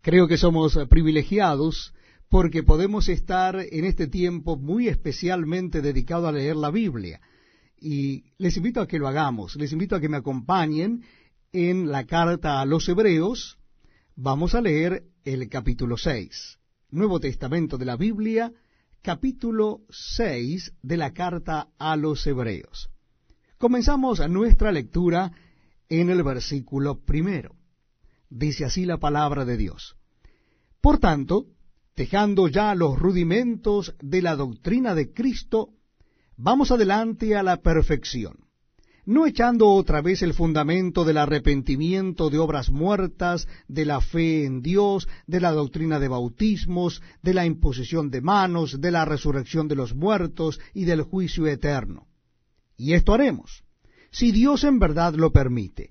Creo que somos privilegiados porque podemos estar en este tiempo muy especialmente dedicado a leer la Biblia. Y les invito a que lo hagamos, les invito a que me acompañen en la carta a los Hebreos. Vamos a leer el capítulo 6, Nuevo Testamento de la Biblia, capítulo 6 de la carta a los Hebreos. Comenzamos nuestra lectura en el versículo primero. Dice así la palabra de Dios. Por tanto, dejando ya los rudimentos de la doctrina de Cristo, vamos adelante a la perfección, no echando otra vez el fundamento del arrepentimiento de obras muertas, de la fe en Dios, de la doctrina de bautismos, de la imposición de manos, de la resurrección de los muertos y del juicio eterno. Y esto haremos, si Dios en verdad lo permite,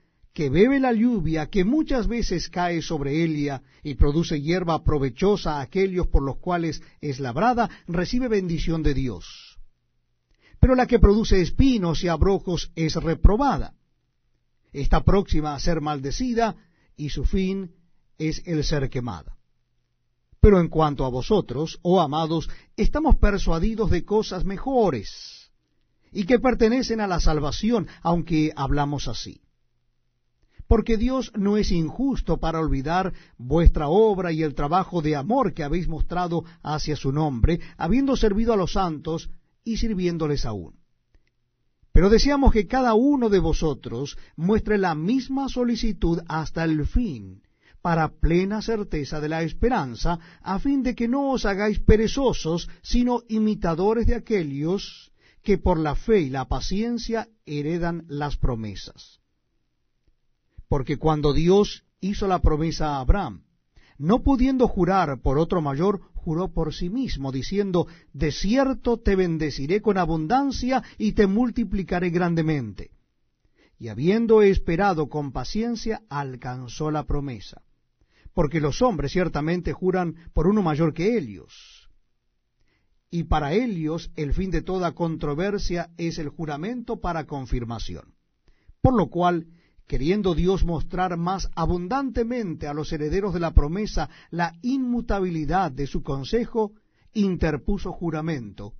que bebe la lluvia que muchas veces cae sobre ella y produce hierba provechosa a aquellos por los cuales es labrada, recibe bendición de Dios. Pero la que produce espinos y abrojos es reprobada. Está próxima a ser maldecida y su fin es el ser quemada. Pero en cuanto a vosotros, oh amados, estamos persuadidos de cosas mejores y que pertenecen a la salvación, aunque hablamos así porque Dios no es injusto para olvidar vuestra obra y el trabajo de amor que habéis mostrado hacia su nombre, habiendo servido a los santos y sirviéndoles aún. Pero deseamos que cada uno de vosotros muestre la misma solicitud hasta el fin, para plena certeza de la esperanza, a fin de que no os hagáis perezosos, sino imitadores de aquellos que por la fe y la paciencia heredan las promesas. Porque cuando Dios hizo la promesa a Abraham, no pudiendo jurar por otro mayor, juró por sí mismo, diciendo, De cierto te bendeciré con abundancia y te multiplicaré grandemente. Y habiendo esperado con paciencia, alcanzó la promesa. Porque los hombres ciertamente juran por uno mayor que ellos. Y para ellos el fin de toda controversia es el juramento para confirmación. Por lo cual, queriendo Dios mostrar más abundantemente a los herederos de la promesa la inmutabilidad de su consejo, interpuso juramento,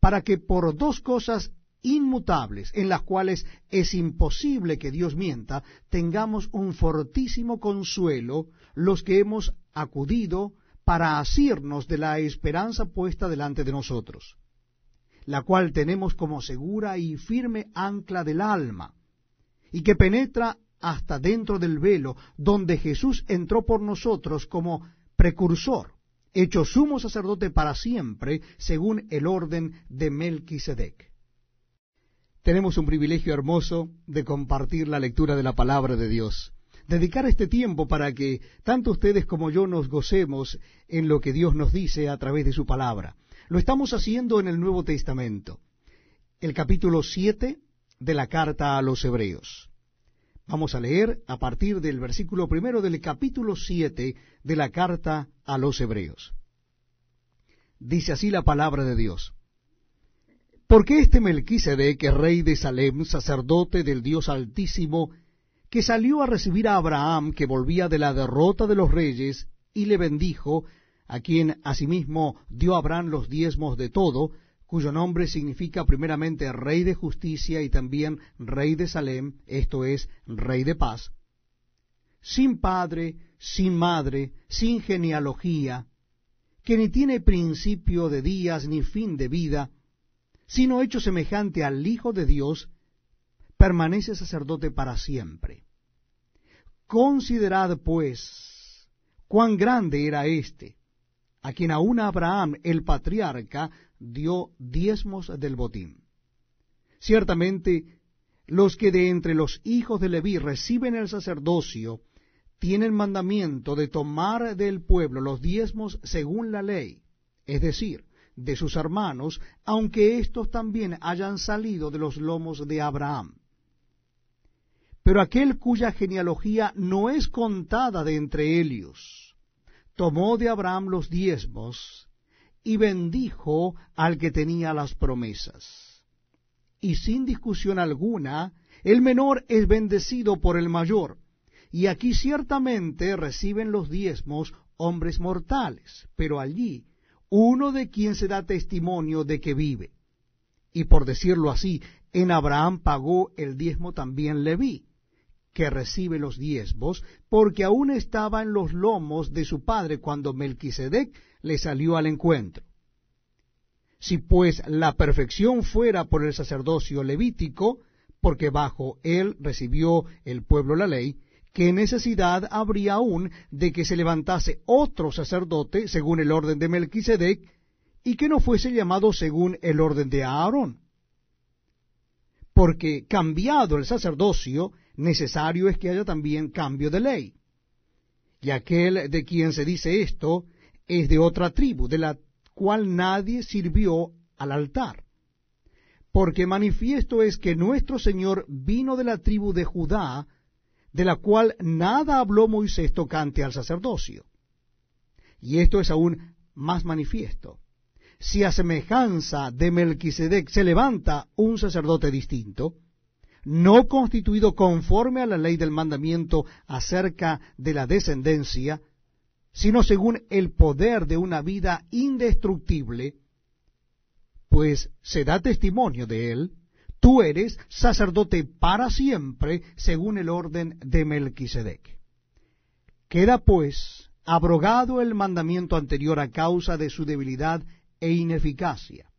para que por dos cosas inmutables, en las cuales es imposible que Dios mienta, tengamos un fortísimo consuelo los que hemos acudido para asirnos de la esperanza puesta delante de nosotros, la cual tenemos como segura y firme ancla del alma, y que penetra hasta dentro del velo, donde Jesús entró por nosotros como precursor, hecho sumo sacerdote para siempre, según el orden de Melquisedec. Tenemos un privilegio hermoso de compartir la lectura de la palabra de Dios, dedicar este tiempo para que tanto ustedes como yo nos gocemos en lo que Dios nos dice a través de su palabra. Lo estamos haciendo en el Nuevo Testamento. El capítulo 7 de la carta a los Hebreos. Vamos a leer a partir del versículo primero del capítulo 7 de la carta a los Hebreos. Dice así la palabra de Dios. Porque este Melquisedec, rey de Salem, sacerdote del Dios Altísimo, que salió a recibir a Abraham, que volvía de la derrota de los reyes, y le bendijo, a quien asimismo dio Abraham los diezmos de todo, cuyo nombre significa primeramente Rey de Justicia y también Rey de Salem, esto es, Rey de Paz, sin padre, sin madre, sin genealogía, que ni tiene principio de días ni fin de vida, sino hecho semejante al Hijo de Dios, permanece sacerdote para siempre. Considerad, pues, cuán grande era éste, a quien aún Abraham, el patriarca, dio diezmos del botín. Ciertamente, los que de entre los hijos de Leví reciben el sacerdocio, tiene el mandamiento de tomar del pueblo los diezmos según la ley, es decir, de sus hermanos, aunque éstos también hayan salido de los lomos de Abraham. Pero aquel cuya genealogía no es contada de entre ellos, tomó de Abraham los diezmos y bendijo al que tenía las promesas. Y sin discusión alguna, el menor es bendecido por el mayor, y aquí ciertamente reciben los diezmos hombres mortales, pero allí uno de quien se da testimonio de que vive. Y por decirlo así, en Abraham pagó el diezmo también Leví, que recibe los diezmos, porque aún estaba en los lomos de su padre cuando Melquisedec le salió al encuentro. Si pues la perfección fuera por el sacerdocio levítico, porque bajo él recibió el pueblo la ley, ¿qué necesidad habría aún de que se levantase otro sacerdote según el orden de Melquisedec y que no fuese llamado según el orden de Aarón? Porque cambiado el sacerdocio, necesario es que haya también cambio de ley. Y aquel de quien se dice esto es de otra tribu, de la cual nadie sirvió al altar. Porque manifiesto es que nuestro Señor vino de la tribu de Judá, de la cual nada habló Moisés tocante al sacerdocio. Y esto es aún más manifiesto. Si a semejanza de Melquisedec se levanta un sacerdote distinto, no constituido conforme a la ley del mandamiento acerca de la descendencia, sino según el poder de una vida indestructible, pues se da testimonio de él, tú eres sacerdote para siempre, según el orden de Melquisedec. Queda pues abrogado el mandamiento anterior a causa de su debilidad e ineficacia,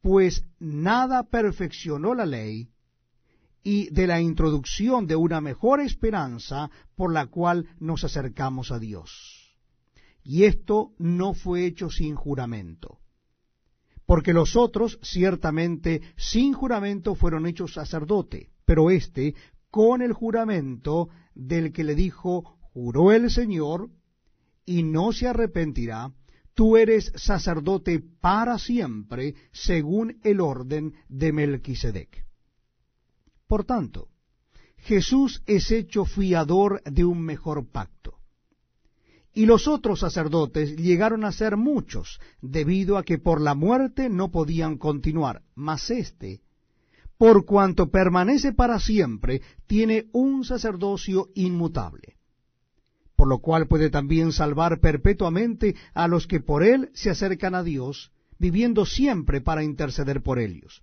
pues nada perfeccionó la ley, y de la introducción de una mejor esperanza por la cual nos acercamos a Dios. Y esto no fue hecho sin juramento, porque los otros ciertamente sin juramento fueron hechos sacerdote, pero éste con el juramento del que le dijo, juró el Señor, y no se arrepentirá, tú eres sacerdote para siempre, según el orden de Melquisedec. Por tanto, Jesús es hecho fiador de un mejor pacto. Y los otros sacerdotes llegaron a ser muchos, debido a que por la muerte no podían continuar, mas éste, por cuanto permanece para siempre, tiene un sacerdocio inmutable, por lo cual puede también salvar perpetuamente a los que por él se acercan a Dios, viviendo siempre para interceder por ellos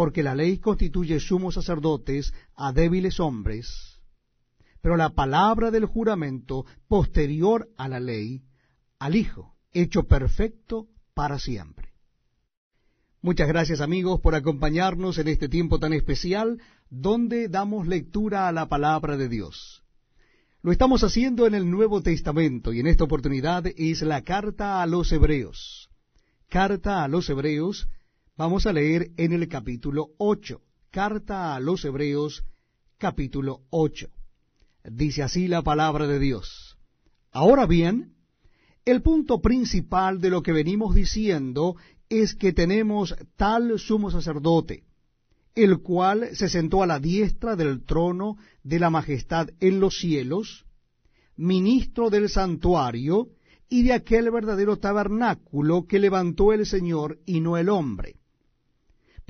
porque la ley constituye sumos sacerdotes a débiles hombres, pero la palabra del juramento posterior a la ley, al Hijo, hecho perfecto para siempre. Muchas gracias amigos por acompañarnos en este tiempo tan especial donde damos lectura a la palabra de Dios. Lo estamos haciendo en el Nuevo Testamento y en esta oportunidad es la carta a los Hebreos. Carta a los Hebreos, Vamos a leer en el capítulo 8, carta a los Hebreos, capítulo 8. Dice así la palabra de Dios. Ahora bien, el punto principal de lo que venimos diciendo es que tenemos tal sumo sacerdote, el cual se sentó a la diestra del trono de la majestad en los cielos, ministro del santuario y de aquel verdadero tabernáculo que levantó el Señor y no el hombre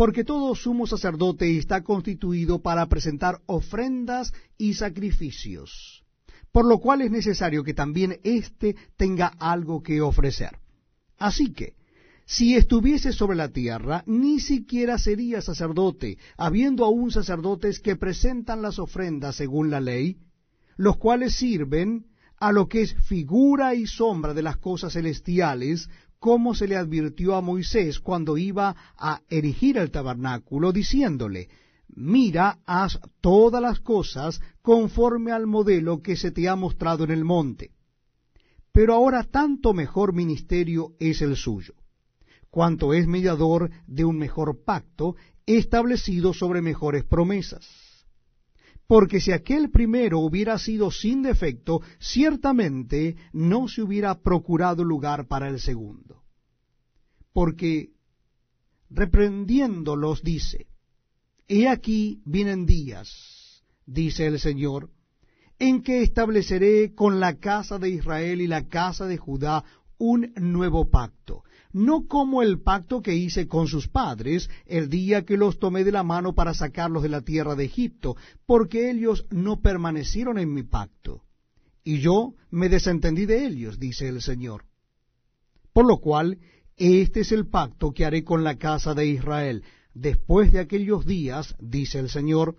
porque todo sumo sacerdote está constituido para presentar ofrendas y sacrificios, por lo cual es necesario que también éste tenga algo que ofrecer. Así que, si estuviese sobre la tierra, ni siquiera sería sacerdote, habiendo aún sacerdotes que presentan las ofrendas según la ley, los cuales sirven a lo que es figura y sombra de las cosas celestiales, como se le advirtió a Moisés cuando iba a erigir el tabernáculo, diciéndole, mira, haz todas las cosas conforme al modelo que se te ha mostrado en el monte. Pero ahora tanto mejor ministerio es el suyo, cuanto es mediador de un mejor pacto establecido sobre mejores promesas. Porque si aquel primero hubiera sido sin defecto, ciertamente no se hubiera procurado lugar para el segundo. Porque reprendiéndolos dice, He aquí vienen días, dice el Señor, en que estableceré con la casa de Israel y la casa de Judá un nuevo pacto, no como el pacto que hice con sus padres el día que los tomé de la mano para sacarlos de la tierra de Egipto, porque ellos no permanecieron en mi pacto, y yo me desentendí de ellos, dice el Señor. Por lo cual, este es el pacto que haré con la casa de Israel, Después de aquellos días, dice el Señor,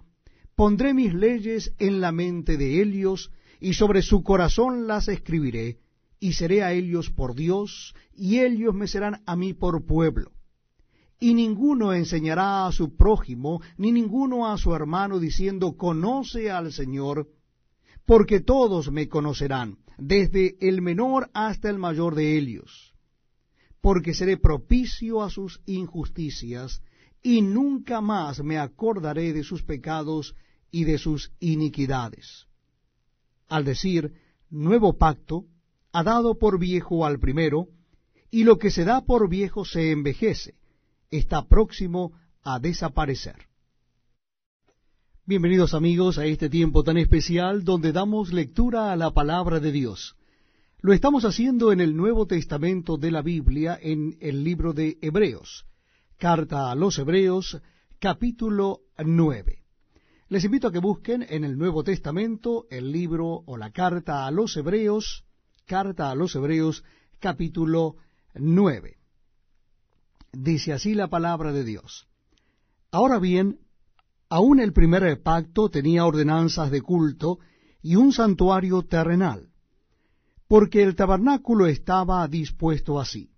pondré mis leyes en la mente de ellos, y sobre su corazón las escribiré, y seré a ellos por Dios, y ellos me serán a mí por pueblo. Y ninguno enseñará a su prójimo, ni ninguno a su hermano, diciendo, conoce al Señor, porque todos me conocerán, desde el menor hasta el mayor de ellos, porque seré propicio a sus injusticias, y nunca más me acordaré de sus pecados y de sus iniquidades. Al decir nuevo pacto, ha dado por viejo al primero, y lo que se da por viejo se envejece, está próximo a desaparecer. Bienvenidos amigos a este tiempo tan especial donde damos lectura a la palabra de Dios. Lo estamos haciendo en el Nuevo Testamento de la Biblia, en el libro de Hebreos. Carta a los Hebreos, capítulo 9. Les invito a que busquen en el Nuevo Testamento el libro o la carta a los Hebreos, carta a los Hebreos, capítulo 9. Dice así la palabra de Dios. Ahora bien, aún el primer pacto tenía ordenanzas de culto y un santuario terrenal, porque el tabernáculo estaba dispuesto así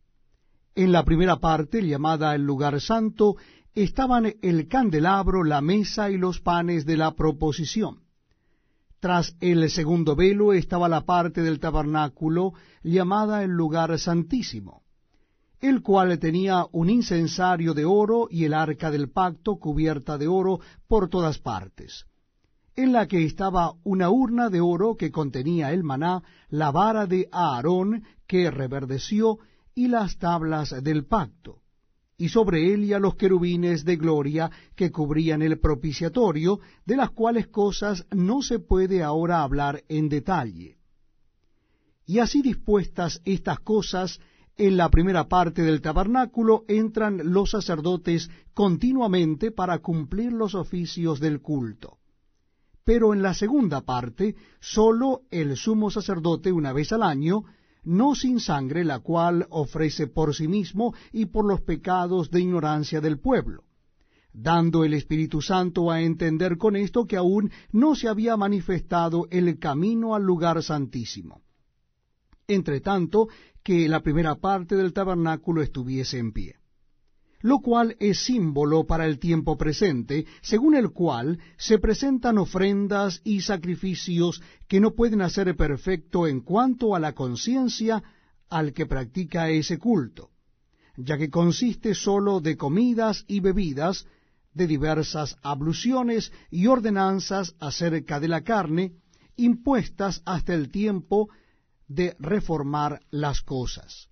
en la primera parte, llamada el lugar santo, estaban el candelabro, la mesa y los panes de la proposición. Tras el segundo velo estaba la parte del tabernáculo llamada el lugar santísimo, el cual tenía un incensario de oro y el arca del pacto cubierta de oro por todas partes, en la que estaba una urna de oro que contenía el maná, la vara de Aarón que reverdeció y las tablas del pacto, y sobre él y a los querubines de gloria que cubrían el propiciatorio, de las cuales cosas no se puede ahora hablar en detalle. Y así dispuestas estas cosas, en la primera parte del tabernáculo entran los sacerdotes continuamente para cumplir los oficios del culto. Pero en la segunda parte, sólo el sumo sacerdote una vez al año no sin sangre, la cual ofrece por sí mismo y por los pecados de ignorancia del pueblo, dando el Espíritu Santo a entender con esto que aún no se había manifestado el camino al lugar santísimo. Entre tanto, que la primera parte del tabernáculo estuviese en pie lo cual es símbolo para el tiempo presente, según el cual se presentan ofrendas y sacrificios que no pueden hacer perfecto en cuanto a la conciencia al que practica ese culto, ya que consiste sólo de comidas y bebidas, de diversas abluciones y ordenanzas acerca de la carne, impuestas hasta el tiempo de reformar las cosas.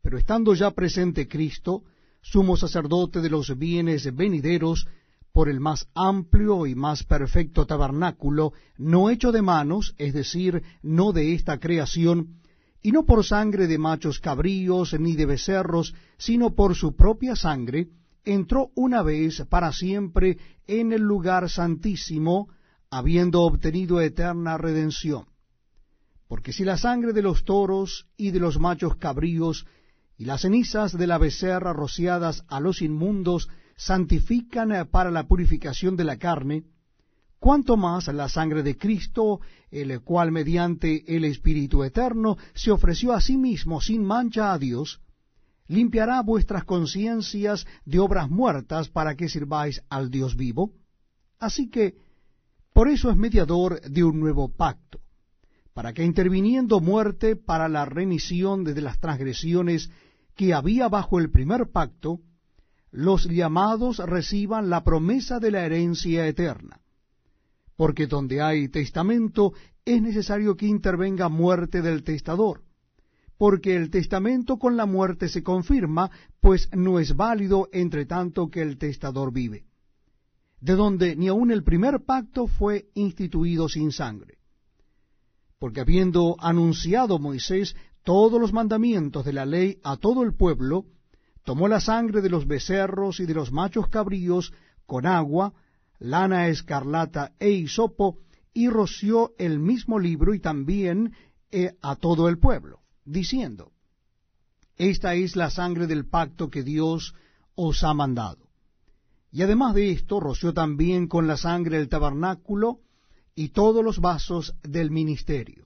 Pero estando ya presente Cristo, sumo sacerdote de los bienes venideros, por el más amplio y más perfecto tabernáculo, no hecho de manos, es decir, no de esta creación, y no por sangre de machos cabríos ni de becerros, sino por su propia sangre, entró una vez para siempre en el lugar santísimo, habiendo obtenido eterna redención. Porque si la sangre de los toros y de los machos cabríos y las cenizas de la becerra rociadas a los inmundos santifican para la purificación de la carne, cuanto más la sangre de Cristo, el cual mediante el Espíritu Eterno se ofreció a sí mismo sin mancha a Dios, limpiará vuestras conciencias de obras muertas para que sirváis al Dios vivo. Así que, por eso es mediador de un nuevo pacto, para que interviniendo muerte para la remisión de las transgresiones que había bajo el primer pacto, los llamados reciban la promesa de la herencia eterna. Porque donde hay testamento es necesario que intervenga muerte del testador porque el testamento con la muerte se confirma, pues no es válido entre tanto que el testador vive, de donde ni aun el primer pacto fue instituido sin sangre. Porque habiendo anunciado Moisés todos los mandamientos de la ley a todo el pueblo, tomó la sangre de los becerros y de los machos cabríos con agua, lana escarlata e hisopo, y roció el mismo libro y también eh, a todo el pueblo diciendo, Esta es la sangre del pacto que Dios os ha mandado. Y además de esto, roció también con la sangre el tabernáculo y todos los vasos del ministerio.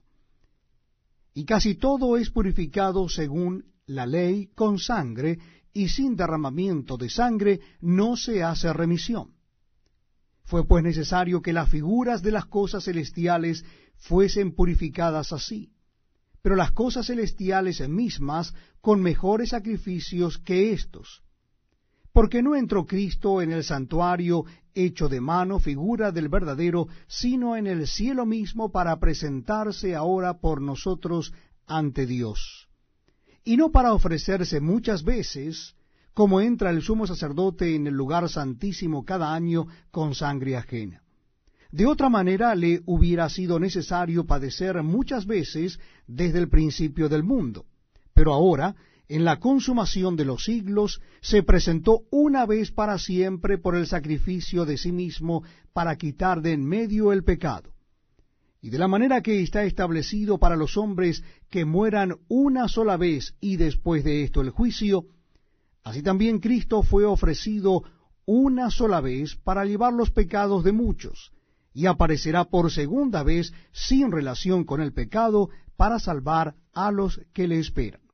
Y casi todo es purificado según la ley con sangre, y sin derramamiento de sangre no se hace remisión. Fue pues necesario que las figuras de las cosas celestiales fuesen purificadas así pero las cosas celestiales mismas con mejores sacrificios que éstos. Porque no entró Cristo en el santuario hecho de mano, figura del verdadero, sino en el cielo mismo para presentarse ahora por nosotros ante Dios. Y no para ofrecerse muchas veces, como entra el sumo sacerdote en el lugar santísimo cada año con sangre ajena de otra manera le hubiera sido necesario padecer muchas veces desde el principio del mundo. Pero ahora, en la consumación de los siglos, se presentó una vez para siempre por el sacrificio de sí mismo para quitar de en medio el pecado. Y de la manera que está establecido para los hombres que mueran una sola vez y después de esto el juicio, así también Cristo fue ofrecido una sola vez para llevar los pecados de muchos, y aparecerá por segunda vez sin relación con el pecado para salvar a los que le esperan.